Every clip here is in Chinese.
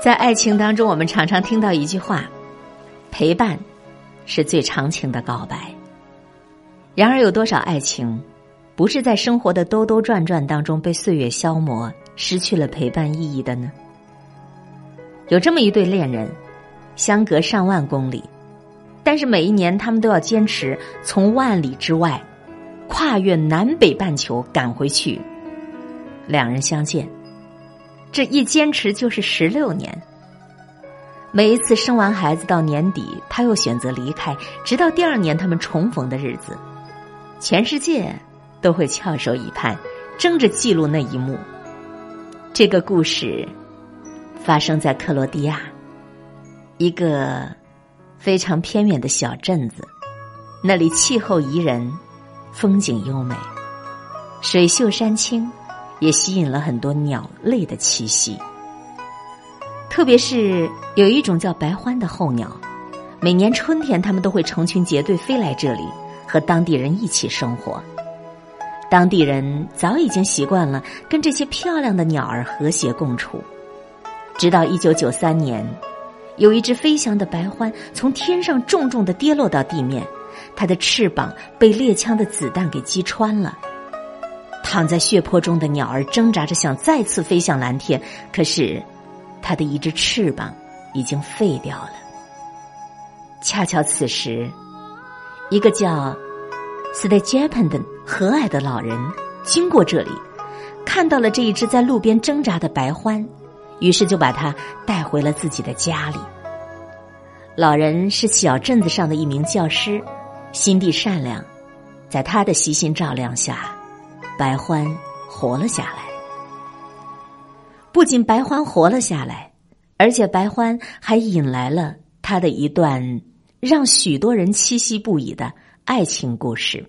在爱情当中，我们常常听到一句话：“陪伴是最长情的告白。”然而，有多少爱情不是在生活的兜兜转转当中被岁月消磨，失去了陪伴意义的呢？有这么一对恋人，相隔上万公里，但是每一年他们都要坚持从万里之外，跨越南北半球赶回去，两人相见。这一坚持就是十六年。每一次生完孩子到年底，他又选择离开，直到第二年他们重逢的日子，全世界都会翘首以盼，争着记录那一幕。这个故事发生在克罗地亚，一个非常偏远的小镇子，那里气候宜人，风景优美，水秀山清。也吸引了很多鸟类的栖息，特别是有一种叫白欢的候鸟，每年春天它们都会成群结队飞来这里，和当地人一起生活。当地人早已经习惯了跟这些漂亮的鸟儿和谐共处，直到一九九三年，有一只飞翔的白欢从天上重重的跌落到地面，它的翅膀被猎枪的子弹给击穿了。躺在血泊中的鸟儿挣扎着想再次飞向蓝天，可是，它的一只翅膀已经废掉了。恰巧此时，一个叫 s t e j a p a n 的和蔼的老人经过这里，看到了这一只在路边挣扎的白獾，于是就把它带回了自己的家里。老人是小镇子上的一名教师，心地善良，在他的悉心照料下。白欢活了下来，不仅白欢活了下来，而且白欢还引来了他的一段让许多人栖息不已的爱情故事。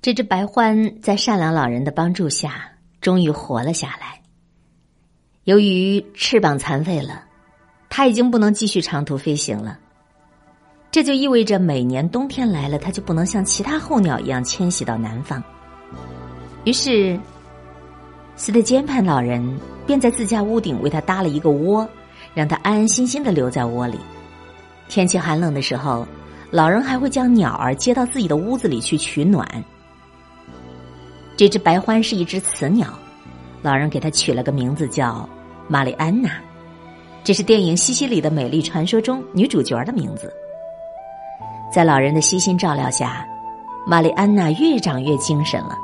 这只白欢在善良老人的帮助下，终于活了下来。由于翅膀残废了，他已经不能继续长途飞行了。这就意味着每年冬天来了，他就不能像其他候鸟一样迁徙到南方。于是，斯特坚潘老人便在自家屋顶为他搭了一个窝，让他安安心心的留在窝里。天气寒冷的时候，老人还会将鸟儿接到自己的屋子里去取暖。这只白獾是一只雌鸟，老人给它取了个名字叫玛丽安娜，这是电影《西西里的美丽传说》中女主角的名字。在老人的悉心照料下，玛丽安娜越长越精神了。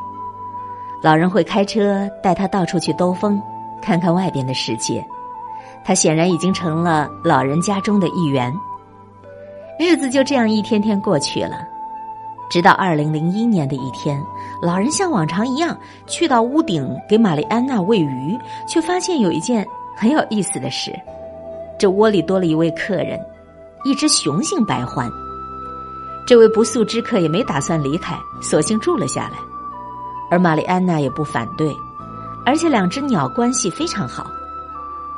老人会开车带他到处去兜风，看看外边的世界。他显然已经成了老人家中的一员。日子就这样一天天过去了，直到二零零一年的一天，老人像往常一样去到屋顶给玛丽安娜喂鱼，却发现有一件很有意思的事：这窝里多了一位客人，一只雄性白獾。这位不速之客也没打算离开，索性住了下来。而玛丽安娜也不反对，而且两只鸟关系非常好。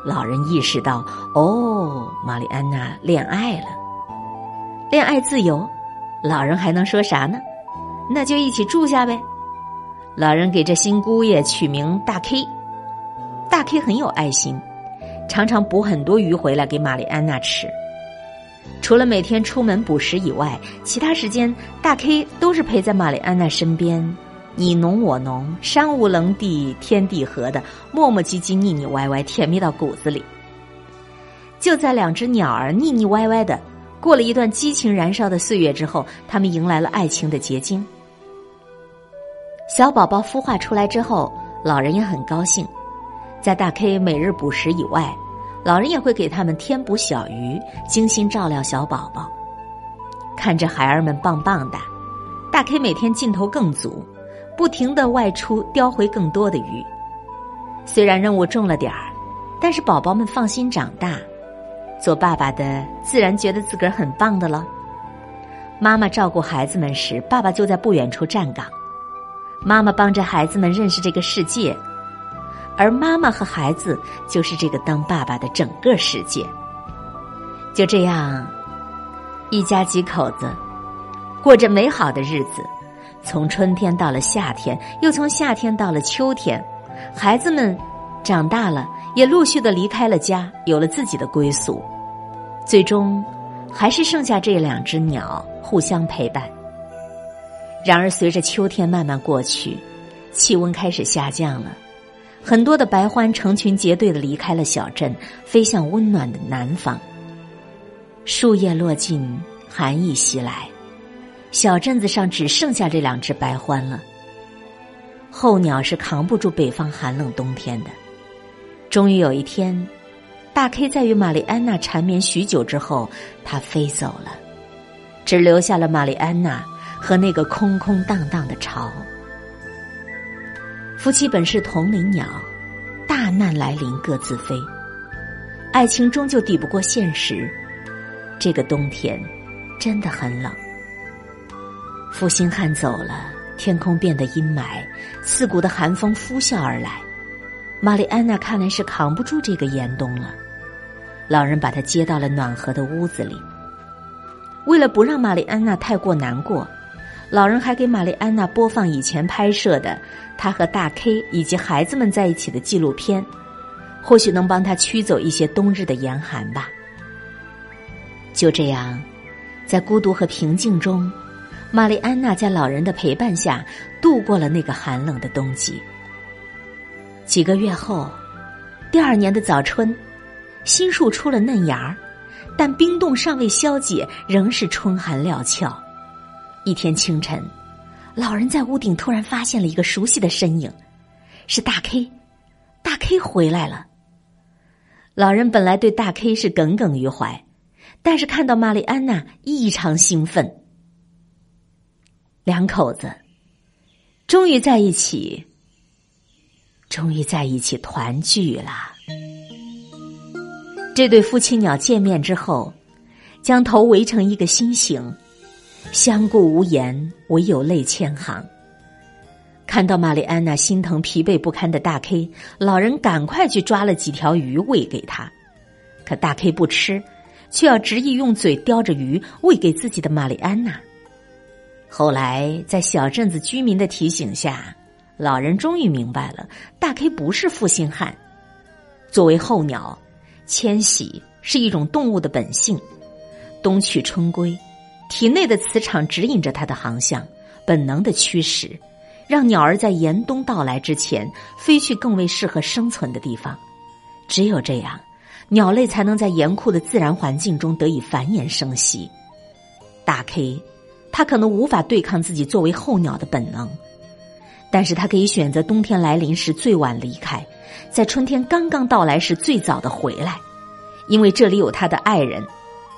老人意识到，哦，玛丽安娜恋爱了，恋爱自由，老人还能说啥呢？那就一起住下呗。老人给这新姑爷取名大 K，大 K 很有爱心，常常捕很多鱼回来给玛丽安娜吃。除了每天出门捕食以外，其他时间大 K 都是陪在玛丽安娜身边。你侬我侬，山无棱地，天地合的，磨磨唧唧，腻腻歪歪，甜蜜到骨子里。就在两只鸟儿腻腻歪歪的过了一段激情燃烧的岁月之后，他们迎来了爱情的结晶。小宝宝孵化出来之后，老人也很高兴。在大 K 每日捕食以外，老人也会给他们添补小鱼，精心照料小宝宝。看着孩儿们棒棒的，大 K 每天劲头更足。不停的外出叼回更多的鱼，虽然任务重了点儿，但是宝宝们放心长大，做爸爸的自然觉得自个儿很棒的了。妈妈照顾孩子们时，爸爸就在不远处站岗。妈妈帮着孩子们认识这个世界，而妈妈和孩子就是这个当爸爸的整个世界。就这样，一家几口子过着美好的日子。从春天到了夏天，又从夏天到了秋天，孩子们长大了，也陆续的离开了家，有了自己的归宿。最终，还是剩下这两只鸟互相陪伴。然而，随着秋天慢慢过去，气温开始下降了，很多的白獾成群结队的离开了小镇，飞向温暖的南方。树叶落尽，寒意袭来，小镇子上只剩下这两只白獾了。候鸟是扛不住北方寒冷冬天的。终于有一天，大 K 在与玛丽安娜缠绵许久之后，它飞走了，只留下了玛丽安娜和那个空空荡荡的巢。夫妻本是同林鸟，大难来临各自飞，爱情终究抵不过现实。这个冬天真的很冷，负心汉走了，天空变得阴霾，刺骨的寒风呼啸而来。玛丽安娜看来是扛不住这个严冬了，老人把她接到了暖和的屋子里。为了不让玛丽安娜太过难过，老人还给玛丽安娜播放以前拍摄的她和大 K 以及孩子们在一起的纪录片，或许能帮她驱走一些冬日的严寒吧。就这样，在孤独和平静中，玛丽安娜在老人的陪伴下度过了那个寒冷的冬季。几个月后，第二年的早春，新树出了嫩芽儿，但冰冻尚未消解，仍是春寒料峭。一天清晨，老人在屋顶突然发现了一个熟悉的身影，是大 K，大 K 回来了。老人本来对大 K 是耿耿于怀。但是看到玛丽安娜异常兴奋，两口子终于在一起，终于在一起团聚了。这对夫妻鸟见面之后，将头围成一个心形，相顾无言，唯有泪千行。看到玛丽安娜心疼疲惫不堪的大 K，老人赶快去抓了几条鱼喂给他，可大 K 不吃。却要执意用嘴叼着鱼喂给自己的玛丽安娜。后来，在小镇子居民的提醒下，老人终于明白了：大 K 不是负心汉。作为候鸟，迁徙是一种动物的本性。冬去春归，体内的磁场指引着它的航向，本能的驱使，让鸟儿在严冬到来之前飞去更为适合生存的地方。只有这样。鸟类才能在严酷的自然环境中得以繁衍生息。大 K，他可能无法对抗自己作为候鸟的本能，但是他可以选择冬天来临时最晚离开，在春天刚刚到来时最早的回来，因为这里有他的爱人，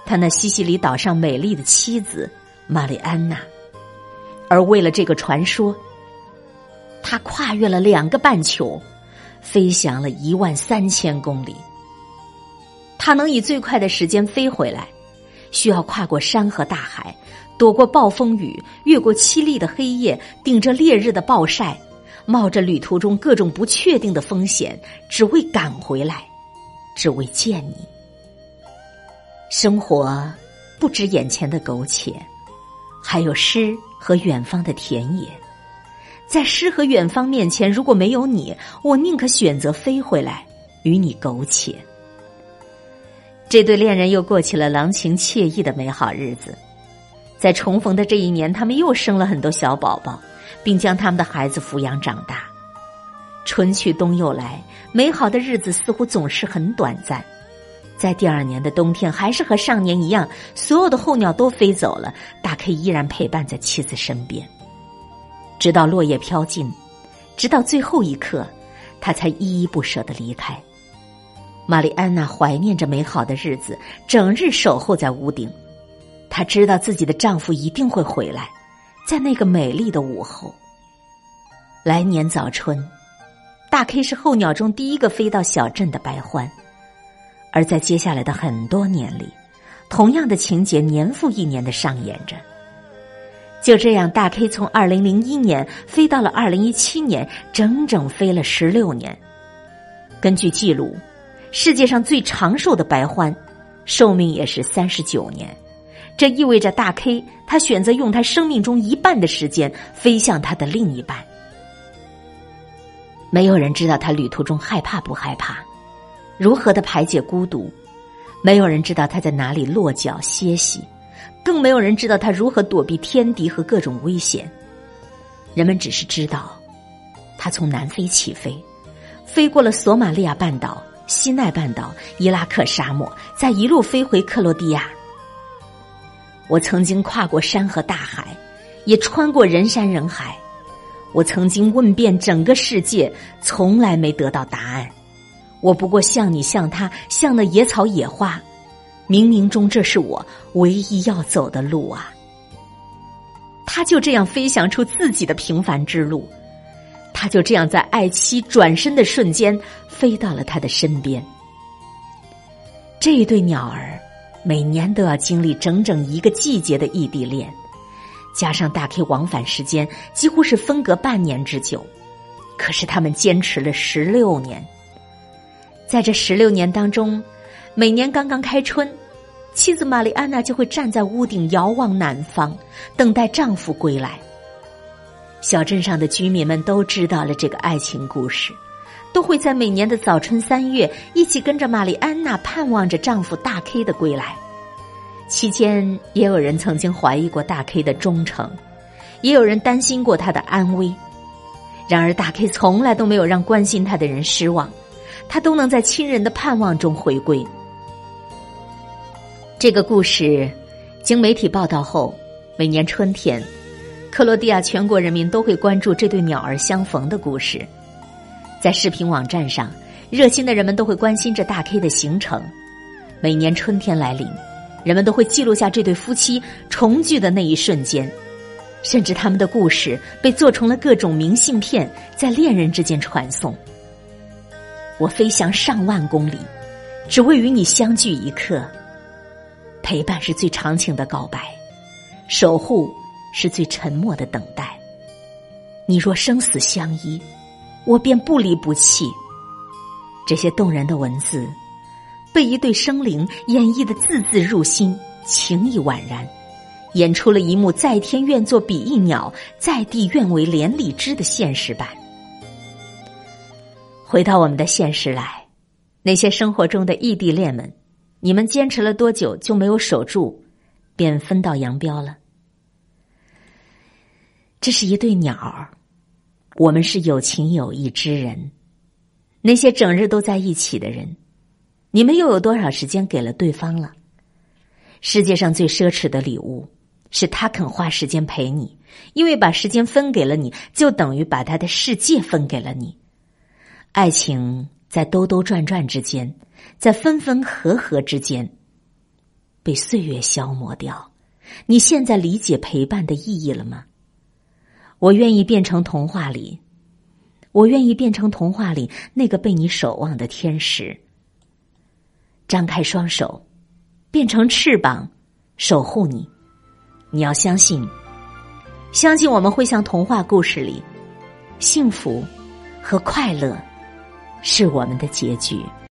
他那西西里岛上美丽的妻子玛丽安娜。而为了这个传说，他跨越了两个半球，飞翔了一万三千公里。他能以最快的时间飞回来，需要跨过山和大海，躲过暴风雨，越过凄厉的黑夜，顶着烈日的暴晒，冒着旅途中各种不确定的风险，只为赶回来，只为见你。生活不止眼前的苟且，还有诗和远方的田野。在诗和远方面前，如果没有你，我宁可选择飞回来，与你苟且。这对恋人又过起了郎情妾意的美好日子，在重逢的这一年，他们又生了很多小宝宝，并将他们的孩子抚养长大。春去冬又来，美好的日子似乎总是很短暂。在第二年的冬天，还是和上年一样，所有的候鸟都飞走了，大 K 依然陪伴在妻子身边，直到落叶飘尽，直到最后一刻，他才依依不舍的离开。玛丽安娜怀念着美好的日子，整日守候在屋顶。她知道自己的丈夫一定会回来，在那个美丽的午后。来年早春，大 K 是候鸟中第一个飞到小镇的白獾。而在接下来的很多年里，同样的情节年复一年的上演着。就这样，大 K 从二零零一年飞到了二零一七年，整整飞了十六年。根据记录。世界上最长寿的白獾，寿命也是三十九年。这意味着大 K 他选择用他生命中一半的时间飞向他的另一半。没有人知道他旅途中害怕不害怕，如何的排解孤独，没有人知道他在哪里落脚歇息，更没有人知道他如何躲避天敌和各种危险。人们只是知道，他从南非起飞，飞过了索马利亚半岛、西奈半岛、伊拉克沙漠，再一路飞回克罗地亚。我曾经跨过山和大海，也穿过人山人海。我曾经问遍整个世界，从来没得到答案。我不过像你，像他，像那野草野花，冥冥中这是我唯一要走的路啊！他就这样飞翔出自己的平凡之路，他就这样在爱妻转身的瞬间飞到了他的身边。这一对鸟儿每年都要经历整整一个季节的异地恋。加上大 K 往返时间几乎是分隔半年之久，可是他们坚持了十六年。在这十六年当中，每年刚刚开春，妻子玛丽安娜就会站在屋顶遥望南方，等待丈夫归来。小镇上的居民们都知道了这个爱情故事，都会在每年的早春三月一起跟着玛丽安娜盼望着丈夫大 K 的归来。期间，也有人曾经怀疑过大 K 的忠诚，也有人担心过他的安危。然而，大 K 从来都没有让关心他的人失望，他都能在亲人的盼望中回归。这个故事经媒体报道后，每年春天，克罗地亚全国人民都会关注这对鸟儿相逢的故事。在视频网站上，热心的人们都会关心着大 K 的行程。每年春天来临。人们都会记录下这对夫妻重聚的那一瞬间，甚至他们的故事被做成了各种明信片，在恋人之间传送。我飞翔上万公里，只为与你相聚一刻。陪伴是最长情的告白，守护是最沉默的等待。你若生死相依，我便不离不弃。这些动人的文字。被一对生灵演绎的字字入心，情意宛然，演出了一幕在天愿作比翼鸟，在地愿为连理枝的现实版。回到我们的现实来，那些生活中的异地恋们，你们坚持了多久就没有守住，便分道扬镳了？这是一对鸟，我们是有情有义之人，那些整日都在一起的人。你们又有多少时间给了对方了？世界上最奢侈的礼物是他肯花时间陪你，因为把时间分给了你，就等于把他的世界分给了你。爱情在兜兜转转之间，在分分合合之间，被岁月消磨掉。你现在理解陪伴的意义了吗？我愿意变成童话里，我愿意变成童话里那个被你守望的天使。张开双手，变成翅膀，守护你。你要相信，相信我们会像童话故事里，幸福和快乐是我们的结局。